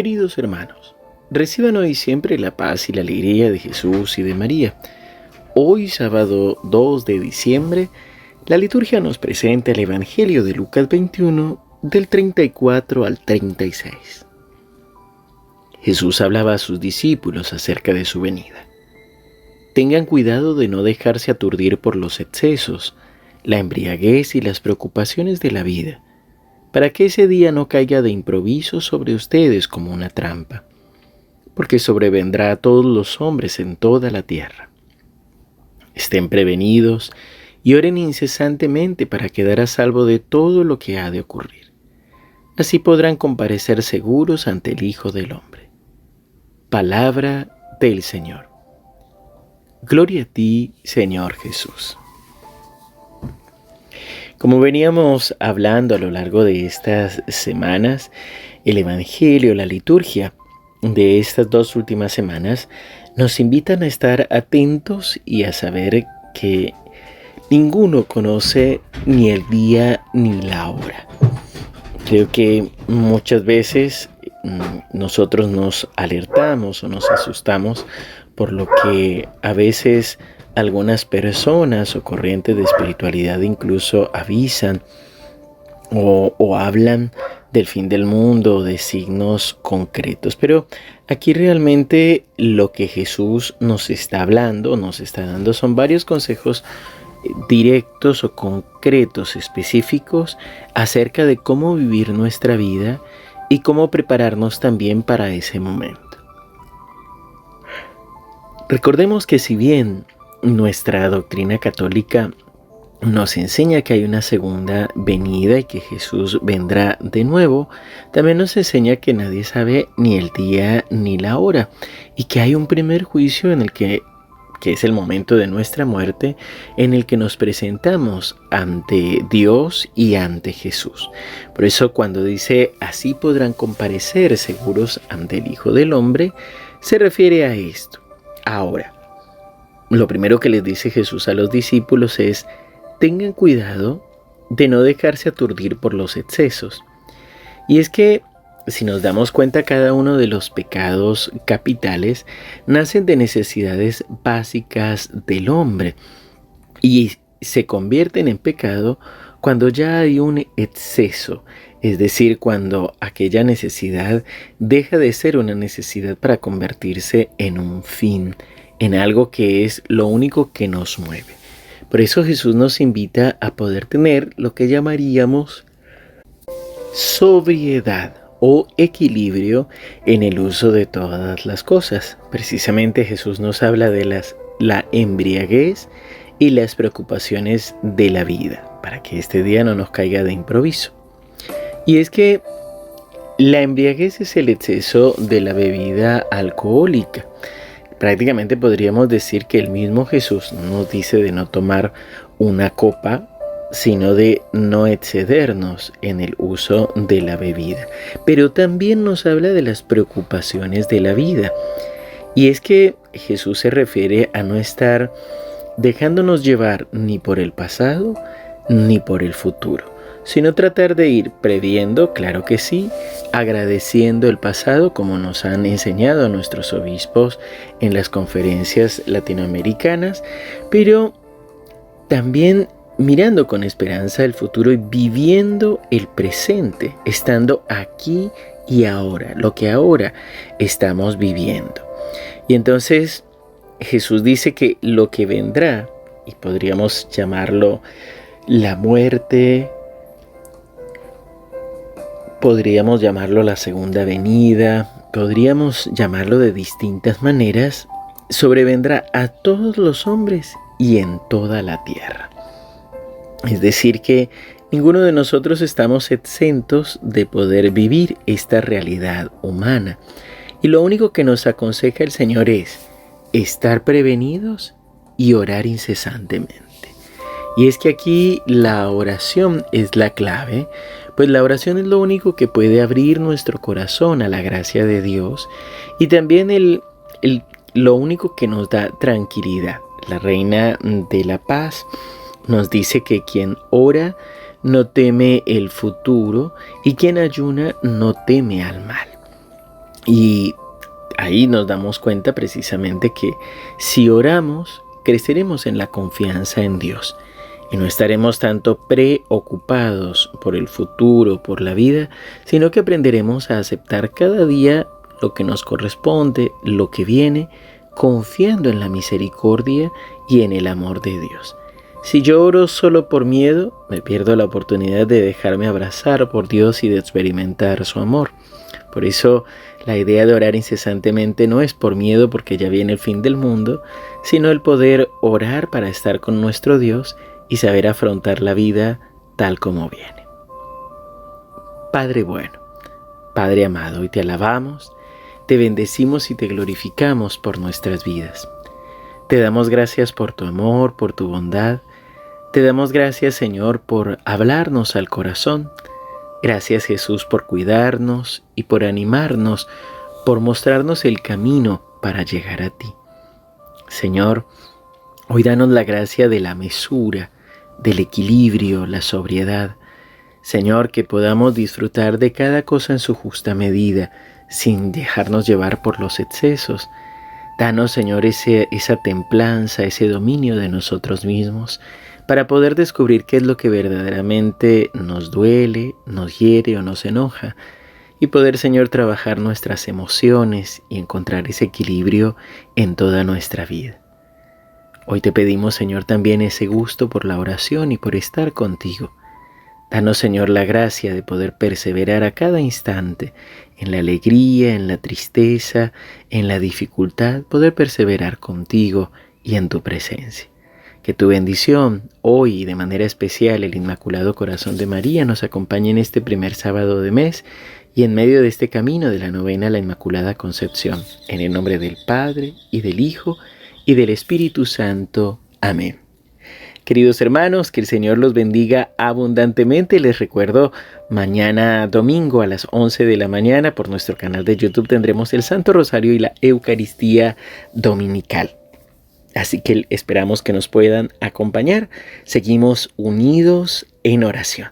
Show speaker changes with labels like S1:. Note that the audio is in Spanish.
S1: Queridos hermanos, reciban hoy siempre la paz y la alegría de Jesús y de María. Hoy, sábado 2 de diciembre, la liturgia nos presenta el Evangelio de Lucas 21 del 34 al 36. Jesús hablaba a sus discípulos acerca de su venida. Tengan cuidado de no dejarse aturdir por los excesos, la embriaguez y las preocupaciones de la vida para que ese día no caiga de improviso sobre ustedes como una trampa, porque sobrevendrá a todos los hombres en toda la tierra. Estén prevenidos y oren incesantemente para quedar a salvo de todo lo que ha de ocurrir. Así podrán comparecer seguros ante el Hijo del Hombre. Palabra del Señor. Gloria a ti, Señor Jesús. Como veníamos hablando a lo largo de estas semanas, el Evangelio, la liturgia de estas dos últimas semanas nos invitan a estar atentos y a saber que ninguno conoce ni el día ni la hora. Creo que muchas veces mm, nosotros nos alertamos o nos asustamos por lo que a veces algunas personas o corrientes de espiritualidad incluso avisan o, hablan del fin del mundo, de signos concretos. Pero aquí realmente lo que Jesús nos está hablando, nos está dando, son varios consejos eh, directos o concretos, específicos, acerca de cómo vivir nuestra vida y cómo prepararnos también para ese momento. Recordemos que si bien nuestra doctrina católica nos enseña que hay una segunda venida y que Jesús vendrá de nuevo, también nos enseña que nadie sabe ni el día ni la hora y que hay un primer juicio en el que que es el momento de nuestra muerte, en el que nos presentamos ante Dios y ante Jesús. Por eso cuando dice así podrán comparecer seguros ante el Hijo del Hombre, se refiere a esto. Ahora, lo primero que les dice Jesús a los discípulos es, tengan cuidado de no dejarse aturdir por los excesos. Y es que si nos damos cuenta, cada uno de los pecados capitales nacen de necesidades básicas del hombre y se convierten en pecado cuando ya hay un exceso, es decir, cuando aquella necesidad deja de ser una necesidad para convertirse en un fin, en algo que es lo único que nos mueve. Por eso Jesús nos invita a poder tener lo que llamaríamos sobriedad o equilibrio en el uso de todas las cosas. Precisamente Jesús nos habla de las, la embriaguez y las preocupaciones de la vida, para que este día no nos caiga de improviso. Y es que la embriaguez es el exceso de la bebida alcohólica. Prácticamente podríamos decir que el mismo Jesús nos dice de no tomar una copa, sino de no excedernos en el uso de la bebida. Pero también nos habla de las preocupaciones de la vida. Y es que Jesús se refiere a no estar dejándonos llevar ni por el pasado ni por el futuro sino tratar de ir previendo, claro que sí, agradeciendo el pasado como nos han enseñado nuestros obispos en las conferencias latinoamericanas, pero también mirando con esperanza el futuro y viviendo el presente, estando aquí y ahora, lo que ahora estamos viviendo. Y entonces Jesús dice que lo que vendrá, y podríamos llamarlo la muerte, Podríamos llamarlo la segunda venida, podríamos llamarlo de distintas maneras, sobrevendrá a todos los hombres y en toda la tierra. Es decir, que ninguno de nosotros estamos exentos de poder vivir esta realidad humana. Y lo único que nos aconseja el Señor es estar prevenidos y orar incesantemente. Y es que aquí la oración es la clave, pues la oración es lo único que puede abrir nuestro corazón a la gracia de Dios y también el, lo único que nos da tranquilidad. La reina de la paz nos dice que quien ora no teme el futuro y quien ayuna no teme al mal. Y ahí nos damos cuenta precisamente que si oramos, creceremos en la confianza en Dios y no estaremos tanto preocupados por el futuro, por la vida, sino que aprenderemos a aceptar cada día lo que nos corresponde, lo que viene, confiando en la misericordia y en el amor de Dios. Si yo oro solo por miedo, me pierdo la oportunidad de dejarme abrazar por Dios y de experimentar su amor. Por eso la idea de orar incesantemente no es por miedo porque ya viene el fin del mundo, sino el poder orar para estar con nuestro Dios y saber afrontar la vida tal como viene. Padre bueno, Padre amado, hoy te alabamos, te bendecimos y te glorificamos por nuestras vidas. Te damos gracias por tu amor, por tu bondad. Te damos gracias, Señor, por hablarnos al corazón. Gracias, Jesús, por cuidarnos y por animarnos, por mostrarnos el camino para llegar a ti. Señor, hoy danos la gracia de la mesura, del equilibrio, la sobriedad. Señor, que podamos disfrutar de cada cosa en su justa medida, sin dejarnos llevar por los excesos. Danos, Señor, ese, esa templanza, ese dominio de nosotros mismos, para poder descubrir qué es lo que verdaderamente nos duele, nos hiere o nos enoja, y poder, Señor, trabajar nuestras emociones y encontrar ese equilibrio en toda nuestra vida. Hoy te pedimos, Señor, también ese gusto por la oración y por estar contigo. Danos, Señor, la gracia de poder perseverar a cada instante en la alegría, en la tristeza, en la dificultad, poder perseverar contigo y en tu presencia. Que tu bendición hoy y de manera especial el Inmaculado Corazón de María nos acompañe en este primer sábado de mes y en medio de este camino de la novena a la Inmaculada Concepción. En el nombre del Padre y del Hijo y del Espíritu Santo. Amén. Queridos hermanos, que el Señor los bendiga abundantemente. Les recuerdo, mañana domingo a las 11 de la mañana por nuestro canal de YouTube tendremos el Santo Rosario y la Eucaristía Dominical. Así que esperamos que nos puedan acompañar. Seguimos unidos en oración.